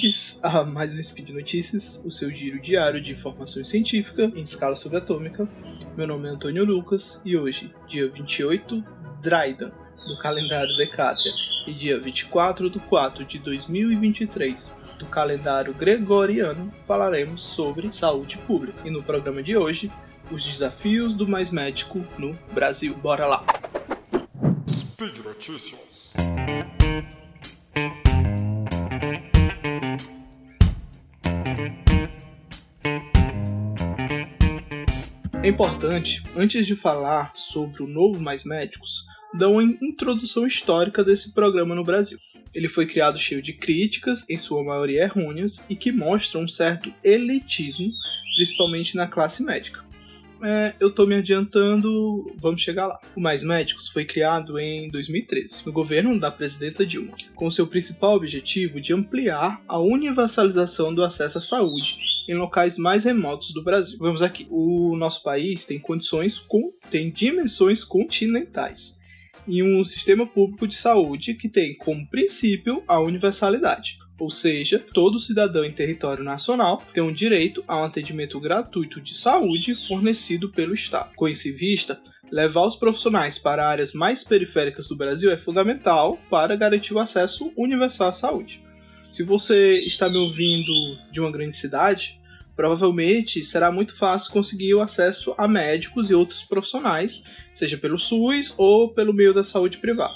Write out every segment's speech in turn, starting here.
bem-vindos a mais um Speed Notícias, o seu giro diário de informações científicas em escala subatômica. Meu nome é Antônio Lucas e hoje, dia 28 Dryden, do calendário Decátria, e dia 24 de 4 de 2023, do calendário gregoriano, falaremos sobre saúde pública. E no programa de hoje, os desafios do mais médico no Brasil. Bora lá! Speed Notícias. É importante, antes de falar sobre o novo Mais Médicos, dar uma introdução histórica desse programa no Brasil. Ele foi criado cheio de críticas, em sua maioria errôneas, e que mostram um certo elitismo, principalmente na classe médica. É, eu tô me adiantando, vamos chegar lá. O Mais Médicos foi criado em 2013, no governo da presidenta Dilma, com seu principal objetivo de ampliar a universalização do acesso à saúde em locais mais remotos do Brasil. Vamos aqui. O nosso país tem condições com tem dimensões continentais e um sistema público de saúde que tem como princípio a universalidade. Ou seja, todo cidadão em território nacional tem um direito a um atendimento gratuito de saúde fornecido pelo Estado. Com isso em vista, levar os profissionais para áreas mais periféricas do Brasil é fundamental para garantir o acesso universal à saúde. Se você está me ouvindo de uma grande cidade, provavelmente será muito fácil conseguir o acesso a médicos e outros profissionais, seja pelo SUS ou pelo meio da saúde privada.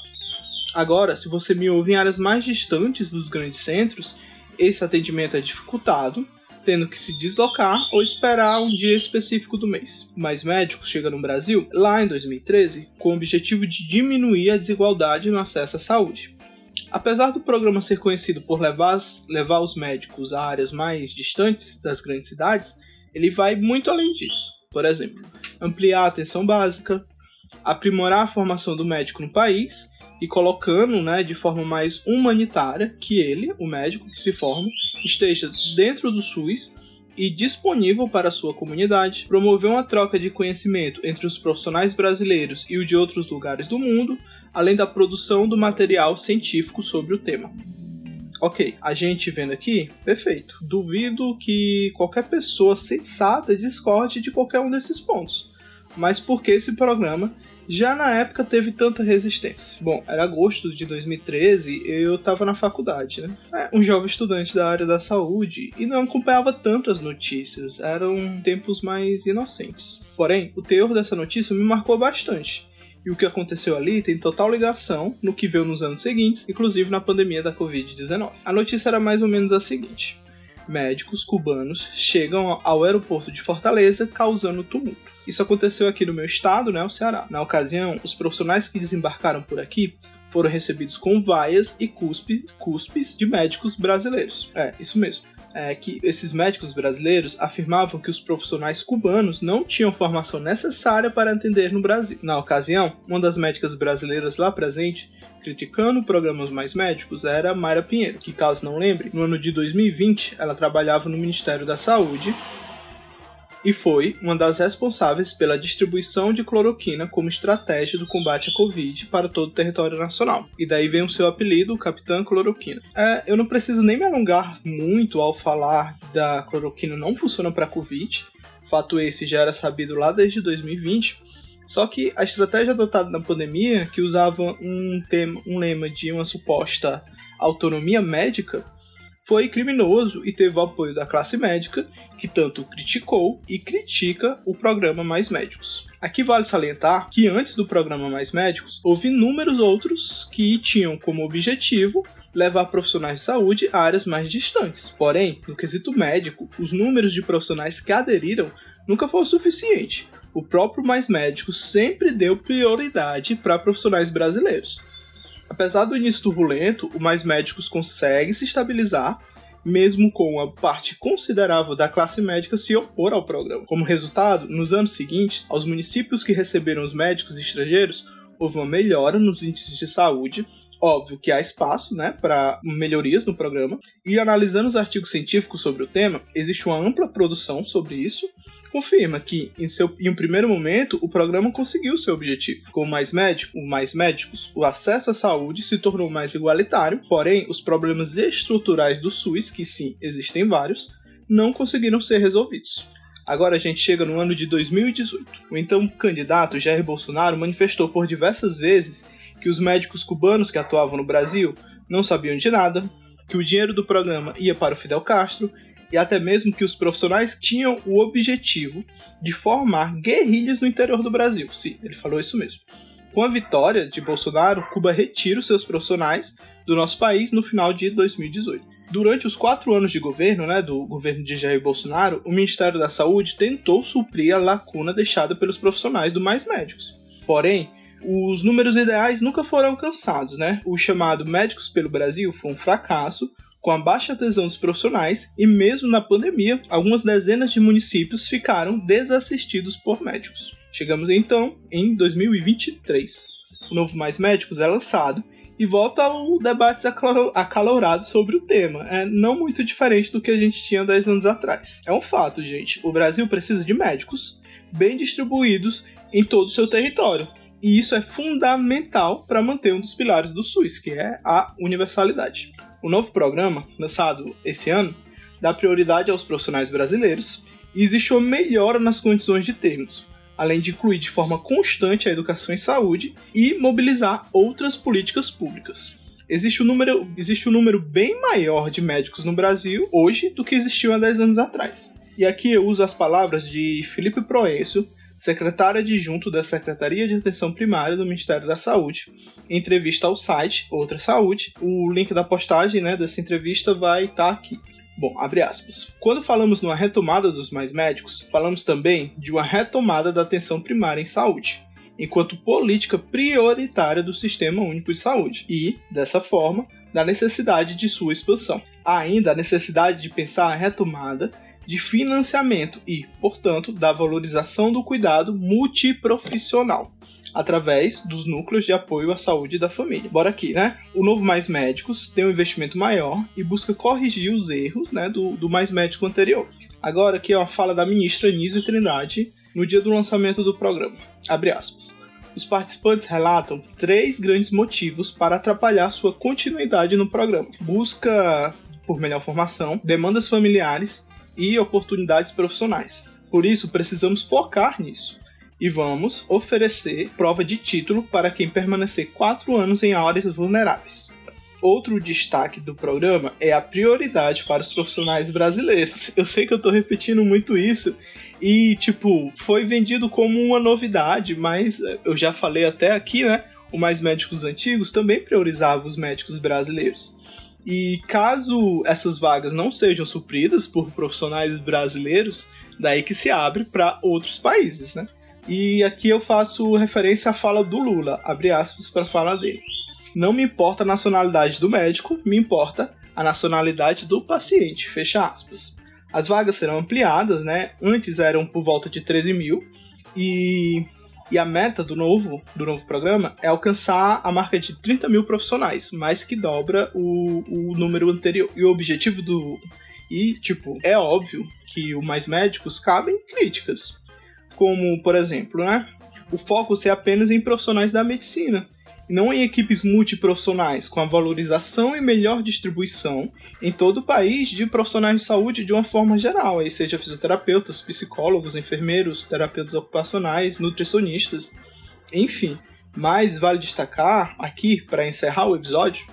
Agora, se você me ouve em áreas mais distantes dos grandes centros, esse atendimento é dificultado, tendo que se deslocar ou esperar um dia específico do mês. Mais médicos chegam no Brasil lá em 2013 com o objetivo de diminuir a desigualdade no acesso à saúde. Apesar do programa ser conhecido por levar, levar os médicos a áreas mais distantes das grandes cidades, ele vai muito além disso. Por exemplo, ampliar a atenção básica, aprimorar a formação do médico no país e colocando né, de forma mais humanitária que ele, o médico que se forma, esteja dentro do SUS e disponível para a sua comunidade, promover uma troca de conhecimento entre os profissionais brasileiros e o de outros lugares do mundo, além da produção do material científico sobre o tema. Ok, a gente vendo aqui, perfeito. Duvido que qualquer pessoa sensata discorde de qualquer um desses pontos. Mas por que esse programa já na época teve tanta resistência. Bom, era agosto de 2013 eu estava na faculdade, né? É, um jovem estudante da área da saúde e não acompanhava tanto as notícias, eram tempos mais inocentes. Porém, o teor dessa notícia me marcou bastante. E o que aconteceu ali tem total ligação no que veio nos anos seguintes, inclusive na pandemia da Covid-19. A notícia era mais ou menos a seguinte: médicos cubanos chegam ao aeroporto de Fortaleza causando tumulto. Isso aconteceu aqui no meu estado, né, o Ceará. Na ocasião, os profissionais que desembarcaram por aqui foram recebidos com vaias e cuspe, cuspes de médicos brasileiros. É, isso mesmo. É que esses médicos brasileiros afirmavam que os profissionais cubanos não tinham formação necessária para atender no Brasil. Na ocasião, uma das médicas brasileiras lá presente, criticando programas mais médicos, era Mayra Pinheiro, que caso não lembre, no ano de 2020 ela trabalhava no Ministério da Saúde e foi uma das responsáveis pela distribuição de cloroquina como estratégia do combate à Covid para todo o território nacional. E daí vem o seu apelido, Capitã Cloroquina. É, eu não preciso nem me alongar muito ao falar da cloroquina não funciona para Covid. Fato esse já era sabido lá desde 2020. Só que a estratégia adotada na pandemia, que usava um, tema, um lema de uma suposta autonomia médica, foi criminoso e teve o apoio da classe médica, que tanto criticou e critica o programa Mais Médicos. Aqui vale salientar que antes do programa Mais Médicos, houve inúmeros outros que tinham como objetivo levar profissionais de saúde a áreas mais distantes. Porém, no quesito médico, os números de profissionais que aderiram nunca foi o suficiente. O próprio Mais Médicos sempre deu prioridade para profissionais brasileiros. Apesar do início turbulento, o Mais Médicos consegue se estabilizar, mesmo com uma parte considerável da classe médica se opor ao programa. Como resultado, nos anos seguintes, aos municípios que receberam os médicos estrangeiros, houve uma melhora nos índices de saúde, Óbvio que há espaço né, para melhorias no programa, e analisando os artigos científicos sobre o tema, existe uma ampla produção sobre isso, confirma que, em, seu, em um primeiro momento, o programa conseguiu seu objetivo. Com mais, médico, mais médicos, o acesso à saúde se tornou mais igualitário, porém, os problemas estruturais do SUS, que sim, existem vários, não conseguiram ser resolvidos. Agora a gente chega no ano de 2018. O então candidato Jair Bolsonaro manifestou por diversas vezes que os médicos cubanos que atuavam no Brasil não sabiam de nada, que o dinheiro do programa ia para o Fidel Castro e até mesmo que os profissionais tinham o objetivo de formar guerrilhas no interior do Brasil. Sim, ele falou isso mesmo. Com a vitória de Bolsonaro, Cuba retira os seus profissionais do nosso país no final de 2018. Durante os quatro anos de governo, né, do governo de Jair Bolsonaro, o Ministério da Saúde tentou suprir a lacuna deixada pelos profissionais do Mais Médicos. Porém, os números ideais nunca foram alcançados, né? O chamado Médicos pelo Brasil foi um fracasso, com a baixa adesão dos profissionais e mesmo na pandemia, algumas dezenas de municípios ficaram desassistidos por médicos. Chegamos então em 2023. O novo Mais Médicos é lançado e volta ao debate acalorado sobre o tema. É não muito diferente do que a gente tinha 10 anos atrás. É um fato, gente. O Brasil precisa de médicos bem distribuídos em todo o seu território. E isso é fundamental para manter um dos pilares do SUS, que é a universalidade. O novo programa, lançado esse ano, dá prioridade aos profissionais brasileiros e existe uma melhora nas condições de termos, além de incluir de forma constante a educação e saúde e mobilizar outras políticas públicas. Existe um, número, existe um número bem maior de médicos no Brasil hoje do que existiu há 10 anos atrás. E aqui eu uso as palavras de Felipe Proencio, secretária adjunto da Secretaria de Atenção Primária do Ministério da Saúde, em entrevista ao site Outra Saúde. O link da postagem né, dessa entrevista vai estar tá aqui. Bom, abre aspas. Quando falamos numa retomada dos mais médicos, falamos também de uma retomada da atenção primária em saúde, enquanto política prioritária do Sistema Único de Saúde, e, dessa forma, da necessidade de sua expansão. Há ainda a necessidade de pensar a retomada de financiamento e, portanto, da valorização do cuidado multiprofissional através dos núcleos de apoio à saúde da família. Bora aqui, né? O Novo Mais Médicos tem um investimento maior e busca corrigir os erros né, do, do Mais Médico anterior. Agora aqui é uma fala da ministra Nise Trindade no dia do lançamento do programa. Abre aspas. Os participantes relatam três grandes motivos para atrapalhar sua continuidade no programa: busca por melhor formação, demandas familiares e oportunidades profissionais. Por isso, precisamos focar nisso e vamos oferecer prova de título para quem permanecer quatro anos em áreas vulneráveis. Outro destaque do programa é a prioridade para os profissionais brasileiros. Eu sei que eu estou repetindo muito isso e, tipo, foi vendido como uma novidade, mas eu já falei até aqui, né? O Mais Médicos Antigos também priorizava os médicos brasileiros. E caso essas vagas não sejam supridas por profissionais brasileiros, daí que se abre para outros países, né? E aqui eu faço referência à fala do Lula, abre aspas para a fala dele. Não me importa a nacionalidade do médico, me importa a nacionalidade do paciente, fecha aspas. As vagas serão ampliadas, né? Antes eram por volta de 13 mil e e a meta do novo, do novo programa é alcançar a marca de 30 mil profissionais, mais que dobra o, o número anterior. E o objetivo do. E, tipo, é óbvio que o Mais Médicos cabem críticas. Como, por exemplo, né? O foco ser apenas em profissionais da medicina não em equipes multiprofissionais, com a valorização e melhor distribuição em todo o país de profissionais de saúde de uma forma geral, aí seja fisioterapeutas, psicólogos, enfermeiros, terapeutas ocupacionais, nutricionistas, enfim. Mas vale destacar aqui, para encerrar o episódio,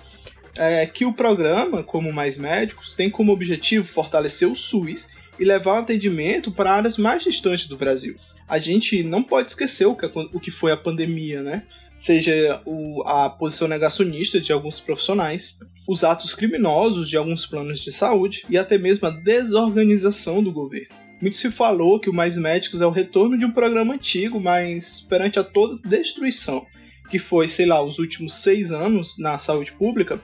é que o programa, como Mais Médicos, tem como objetivo fortalecer o SUS e levar o atendimento para áreas mais distantes do Brasil. A gente não pode esquecer o que, o que foi a pandemia, né? Seja o, a posição negacionista de alguns profissionais, os atos criminosos de alguns planos de saúde e até mesmo a desorganização do governo. Muito se falou que o Mais Médicos é o retorno de um programa antigo, mas perante a toda destruição que foi, sei lá, os últimos seis anos na saúde pública,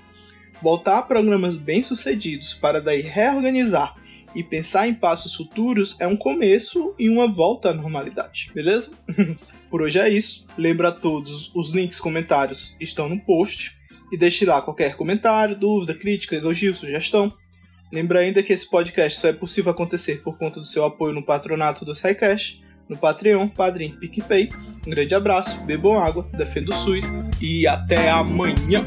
voltar a programas bem-sucedidos para daí reorganizar e pensar em passos futuros é um começo e uma volta à normalidade, beleza? Por hoje é isso. Lembra a todos, os links comentários estão no post. E deixe lá qualquer comentário, dúvida, crítica, elogio, sugestão. Lembra ainda que esse podcast só é possível acontecer por conta do seu apoio no patronato do SciCash, no Patreon, Padrim, PicPay. Um grande abraço, bebam água, defenda o SUS e até amanhã!